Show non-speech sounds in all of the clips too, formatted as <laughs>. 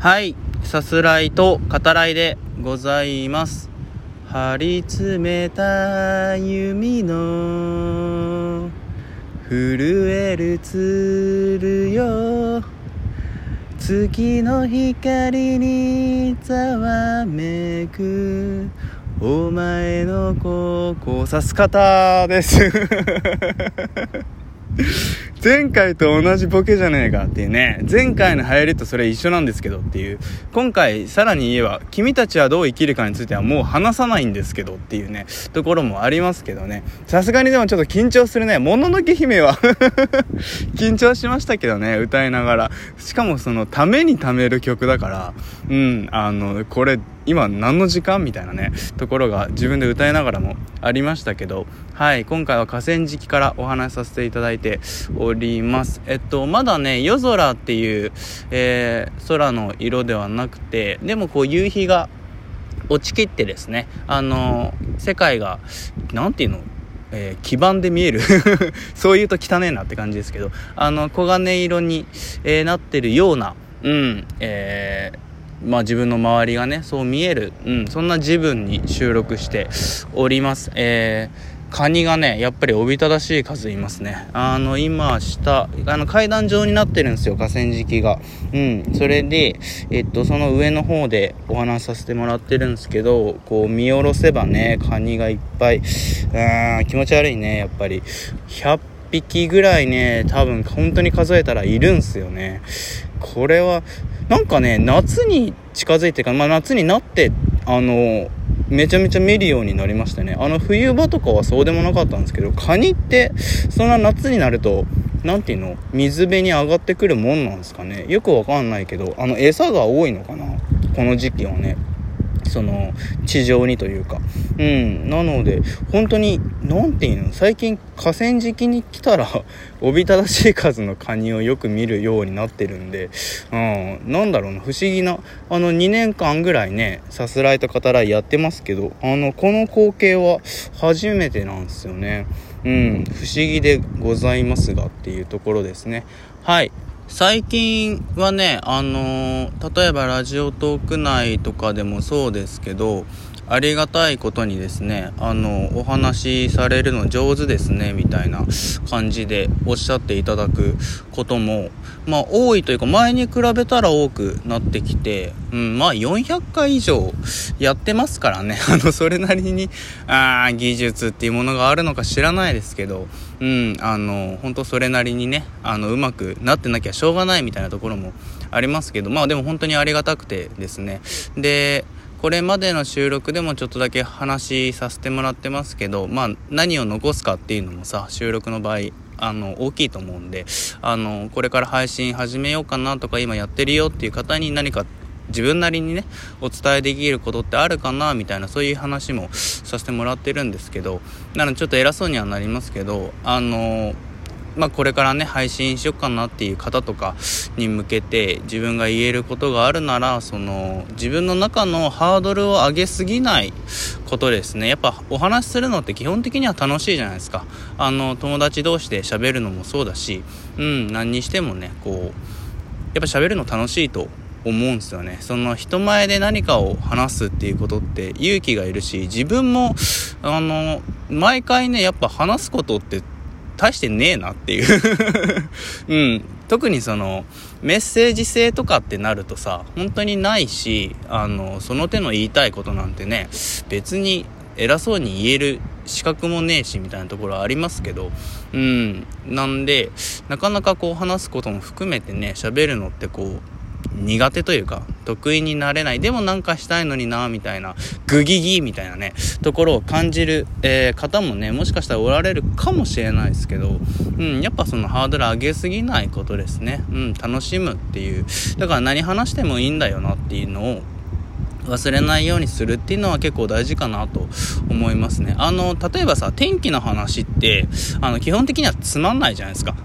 はい、さすらいと語らいでございます。張り詰めた弓の震える鶴よ月の光にざわめくお前のここを指す方です前回と同じボケじゃねえかっていうね。前回の流行りとそれ一緒なんですけどっていう。今回さらに言えば君たちはどう生きるかについてはもう話さないんですけどっていうね。ところもありますけどね。さすがにでもちょっと緊張するね。もののけ姫は。<laughs> 緊張しましたけどね。歌いながら。しかもそのために貯める曲だから。うん。あのこれ今何の時間みたいなね。ところが自分で歌いながらもありましたけど。はい。今回は河川敷からお話しさせていただいておおります。えっとまだね夜空っていう、えー空の色ではなくてでもこう夕日が落ちきってですねあの世界がなんていうの？えー基盤で見える。<laughs> そう言うと汚えなって感じですけどあの黄金色に、えーなってるようなうんえーまあ自分の周りがねそう見える、うん、そんな自分に収録しております。えーカニがねやっぱりおびただしい数いますね。あの今下あの階段状になってるんですよ河川敷が。うん。それでえっとその上の方でお話しさせてもらってるんですけどこう見下ろせばねカニがいっぱい。あー気持ち悪いねやっぱり。100匹ぐらいね多分本当に数えたらいるんすよね。これはなんかね夏に近づいてか、まあ、夏になってあのめちゃめちゃ見るようになりましたね。あの冬場とかはそうでもなかったんですけどカニってそんな夏になると何ていうの？水辺に上がってくるもんなんですかね。よくわかんないけどあの餌が多いのかな？この時期はね。その地上にというか。うん。なので本当に何ていうの？最近河川敷に来たら <laughs> おびただしい数のカニをよく見るようになってるんで、うん、なんだろうな。不思議な。あの2年間ぐらいねさすらいと語らいやってますけどあのこの光景は初めてなんですよね。うん。不思議でございますがっていうところですね。はい。最近はね、あの例えばラジオトーク内とかでもそうですけど、ありがたいことにですね、あの、お話しされるの上手ですね、みたいな感じでおっしゃっていただくことも、まあ多いというか前に比べたら多くなってきて、うん、まあ400回以上やってますからね、<laughs> あの、それなりに、あ技術っていうものがあるのか知らないですけど、うん、あの、本当それなりにね、あの、うまくなってなきゃしょうがないみたいなところもありますけど、まあでも本当にありがたくてですね。で、これまでの収録でもちょっとだけ話させてもらってますけど、まあ何を残すかっていうのもさ、収録の場合、あの、大きいと思うんで、あの、これから配信始めようかなとか今やってるよっていう方に何か自分なりにねお伝えできることってあるかなみたいなそういう話もさせてもらってるんですけどなのでちょっと偉そうにはなりますけどあのまあこれからね配信しようかなっていう方とかに向けて自分が言えることがあるならその自分の中のハードルを上げすぎないことですね。やっぱお話しするのって基本的には楽しいじゃないですか。あの友達同士で喋るのもそうだしうん何にしてもねこうやっぱ喋るの楽しいと思うんですよね。その人前で何かを話すっていうことって勇気がいるし自分もあの毎回ねやっぱ話すことって大してねえなっていう。<laughs> うん。特にそのメッセージ性とかってなるとさ本当にないしあのその手の言いたいことなんてね別に偉そうに言える資格もねえしみたいなところありますけどうん。なんでなかなかこう話すことも含めてね喋るのってこう苦手というか得意になれないでもなんかしたいのになみたいなグギギみたいなねところを感じる、えー方もねもしかしたらおられるかもしれないですけど、うん、やっぱそのハードル上げすぎないことですね、うん、楽しむっていう。だから何話してもいいんだよなっていうのを忘れないようにするっていうのは結構大事かなと思いますね。あの、例えばさ、天気の話って、あの、基本的にはつまんないじゃないですか。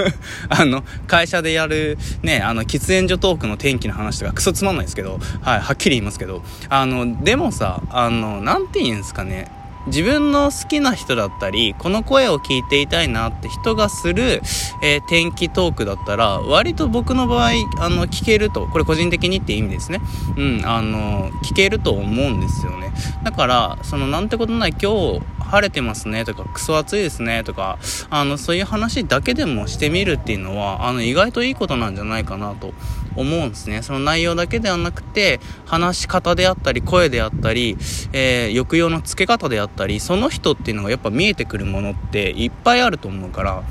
<laughs> あの、会社でやる、ね、あの、喫煙所トークの天気の話とかクソつまんないですけど、はい、はっきり言いますけど、あの、でもさ、あの、なんて言うんですかね、自分の好きな人だったり、この声を聞いていたいなって人がする、えー、天気トークだったら、割と僕の場合、あの、聞けると、これ個人的にって意味ですね。うん、あの、聞けると思うんですよね。だから、その、なんてことない今日、晴れてますねとか、クソ暑いですねとか、あの、そういう話だけでもしてみるっていうのは、あの、意外といいことなんじゃないかなと思うんですね。その内容だけではなくて、話し方であったり、声であったり、えー、抑揚のつけ方であったり、その人っていうのがやっぱ見えてくるものっていっぱいあると思うから、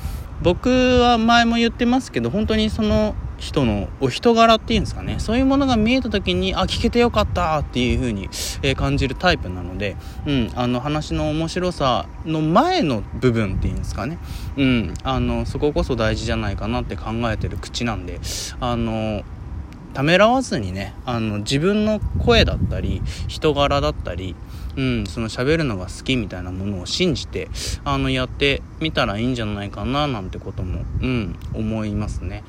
僕は前も言ってますけど、本当にその人のお人柄っていうんですかね。そういうものが見えた時にあ聞けてよかったっていう風に、え、感じるタイプなので、うん、あの話の面白さの前の部分っていうんですかね、うん、あのそここそ大事じゃないかなって考えてる口なんであのためらわずにねあの自分の声だったり人柄だったりうん、その喋るのが好きみたいなものを信じてあのやってみたらいいんじゃないかななんてことも、うん、思いますね。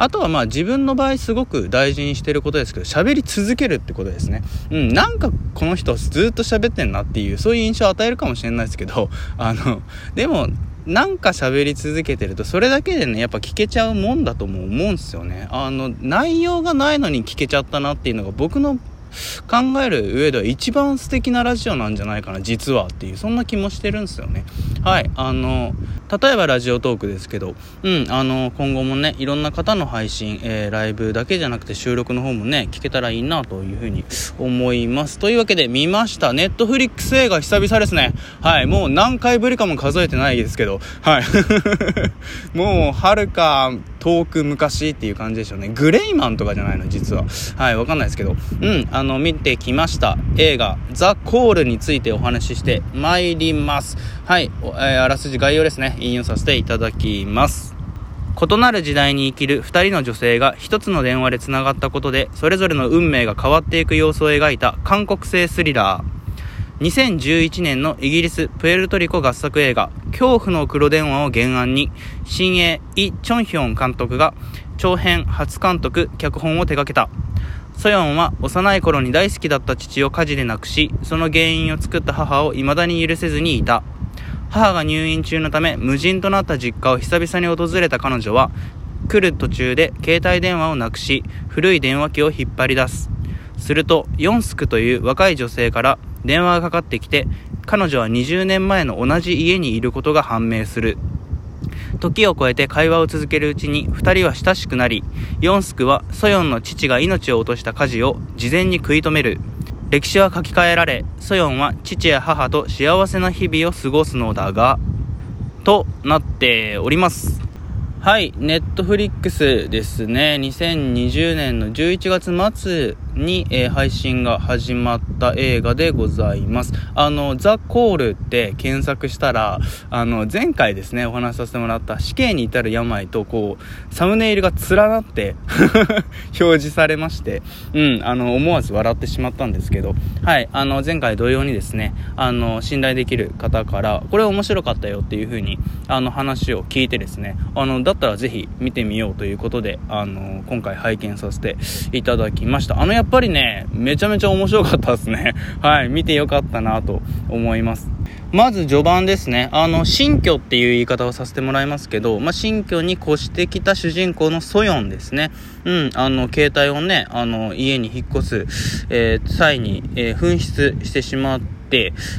あとはまあ自分の場合すごく大事にしてることですけど、喋り続けるってことですね。うん、なんかこの人ずっと喋ってんなっていう、そういう印象を与えるかもしれないですけど、<laughs> あの、でも、なんか喋り続けてると、それだけでね、やっぱ聞けちゃうもんだとも思うんですよね。あの、内容がないのに聞けちゃったなっていうのが僕の考える上では一番素敵なラジオなんじゃないかな、実はっていう、そんな気もしてるんですよね。はい、あの、例えばラジオトークですけど、うん、あの、今後もね、いろんな方の配信、えー、ライブだけじゃなくて収録の方もね、聞けたらいいなというふうに思います。というわけで見ました。ネットフリックス映画久々ですね。はい、もう何回ぶりかも数えてないですけど、はい。<laughs> もう、はるか遠く昔っていう感じでしょうね。グレイマンとかじゃないの、実は。はい、わかんないですけど。うん、あの、見てきました。映画、ザ・コールについてお話しして参ります。はい、えー、あらすじ概要ですね。引用させていただきます。異なる時代に生きる2人の女性が1つの電話でつながったことでそれぞれの運命が変わっていく様子を描いた韓国製スリラー。2011年のイギリス・プエルトリコ合作映画「恐怖の黒電話」を原案に新鋭イ・チョンヒョン監督が長編初監督脚本を手掛けた。ソヨンは幼い頃に大好きだった父を火事で亡くしその原因を作った母を未だに許せずにいた。母が入院中のため無人となった実家を久々に訪れた彼女は来る途中で携帯電話をなくし古い電話機を引っ張り出す。するとヨンスクという若い女性から電話がかかってきて彼女は20年前の同じ家にいることが判明する。時を超えて会話を続けるうちに2人は親しくなりヨンスクはソヨンの父が命を落とした火事を事前に食い止める。歴史は書き換えられ、ソヨンは父や母と幸せな日々を過ごすのだが、となっております。はい、ネットフリックスですね。2020年の11月末に、えー、配信が始まった映画でございます。あの、ザ・コールって検索したら、あの、前回ですね、お話しさせてもらった死刑に至る病と、こう、サムネイルが連なって <laughs> 表示されまして、うん、あの、思わず笑ってしまったんですけど、はい、あの、前回同様にですね、あの、信頼できる方から、これ面白かったよっていう風に、あの、話を聞いてですね、あの、だったらぜひ見てみようということで、あの、今回拝見させていただきました。あの、やっぱりね、めちゃめちゃ面白かったですね。<laughs> はい、見てよかったなと思います。まず序盤ですね。あの、新居っていう言い方をさせてもらいますけど、まあ、新居に越してきた主人公のソヨンですね。うん、あの、携帯をね、あの、家に引っ越す、えー、際に、えー、紛失してしまって、、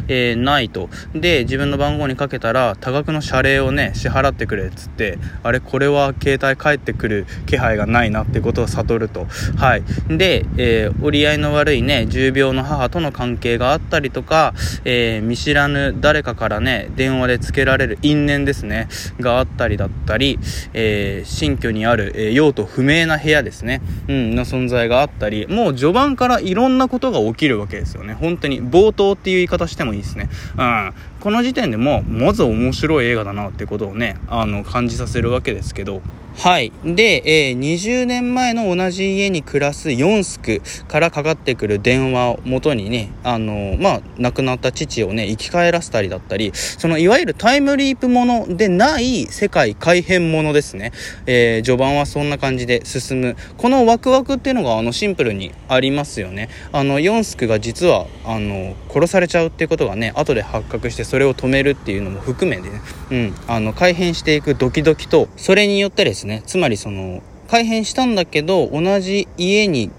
えー、ないと。で、自分の番号にかけたら、多額の謝礼をね、支払ってくれっつって、あれ、これは携帯返ってくる気配がないなってことを悟ると。はい。で、えー、折り合いの悪いね、重病の母との関係があったりとか、えー、見知らぬ誰かからね、電話でつけられる因縁ですね、があったりだったり、えー、新居にある、え、用途不明な部屋ですね、うん、の存在があったり、もう序盤からいろんなことが起きるわけですよね。本当に。冒頭っていう言い方してもいいですね。うん。この時点でも、まず面白い映画だなってことをね、あの、感じさせるわけですけど、はい。で、えー、20年前の同じ家に暮らすヨンスクからかかってくる電話をもとにね、あの、まあ、亡くなった父をね、生き返らせたりだったり、そのいわゆるタイムリープものでない世界改変ものですね。えー、序盤はそんな感じで進む。このワクワクっていうのが、あの、シンプルにありますよね。あの、ヨンスクが実は、あの、殺されちゃうっていうことがね、後で発覚してそれを止めるっていうのも含めてね、うん、あの、改変していくドキドキと、それによってですね、つまりその改変したんだけど同じ家に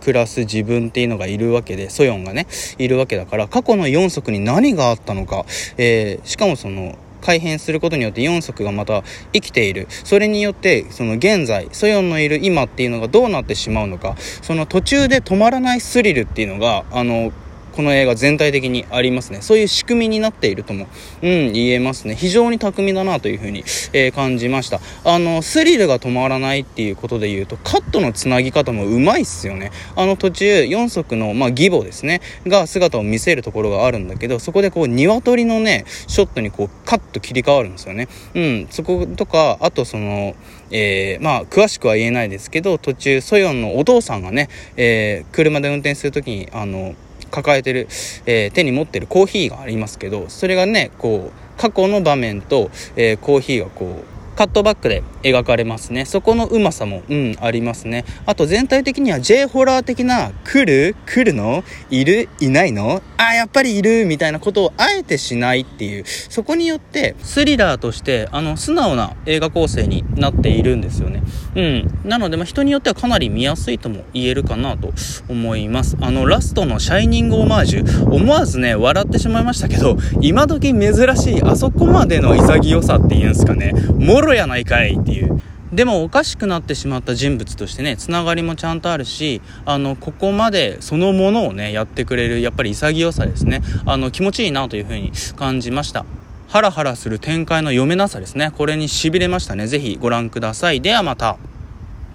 暮らす自分っていうのがいるわけでソヨンがねいるわけだから過去の4足に何があったのか、えー、しかもその改変することによって4足がまた生きている。それによってその現在ソヨンのいる今っていうのがどうなってしまうのか。その途中で止まらないスリルっていうのがあのこの映画全体的にありますね。そういう仕組みになっているとも、うん、言えますね。非常に巧みだなというふうに、えー、感じました。あの、スリルが止まらないっていうことで言うと、カットのつなぎ方もうまいっすよね。あの途中、4足の、まあ、義母ですね、が姿を見せるところがあるんだけど、そこでこう、鶏のね、ショットにこう、カッと切り替わるんですよね。うん、そことか、あとその、えー、まあ、詳しくは言えないですけど、途中、ソヨンのお父さんがね、えー、車で運転するときに、あの、抱えてる、えー、手に持ってるコーヒーがありますけどそれがねこう過去の場面と、えー、コーヒーがこうカットバックで描かれますね。そこのうまさも、うん、ありますね。あと全体的には J ホラー的な、来る来るの？いる？いないの？あ、やっぱりいる？みたいなことをあえてしないっていう、そこによってスリラーとして、あの、素直な映画構成になっているんですよね。うん。なので、まあ、人によってはかなり見やすいとも言えるかなと思います。あの、ラストのシャイニングオマージュ、思わずね、笑ってしまいましたけど、今時珍しい、あそこまでの潔さっていうんですかね、もろロやないかいっていう。でもおかしくなってしまった人物としてね、つながりもちゃんとあるし、あの、ここまでそのものをね、やってくれる、やっぱり潔さですね。あの、気持ちいいなというふうに感じました。ハラハラする展開の読めなさですね。これに痺れましたね。ぜひご覧ください。ではまた。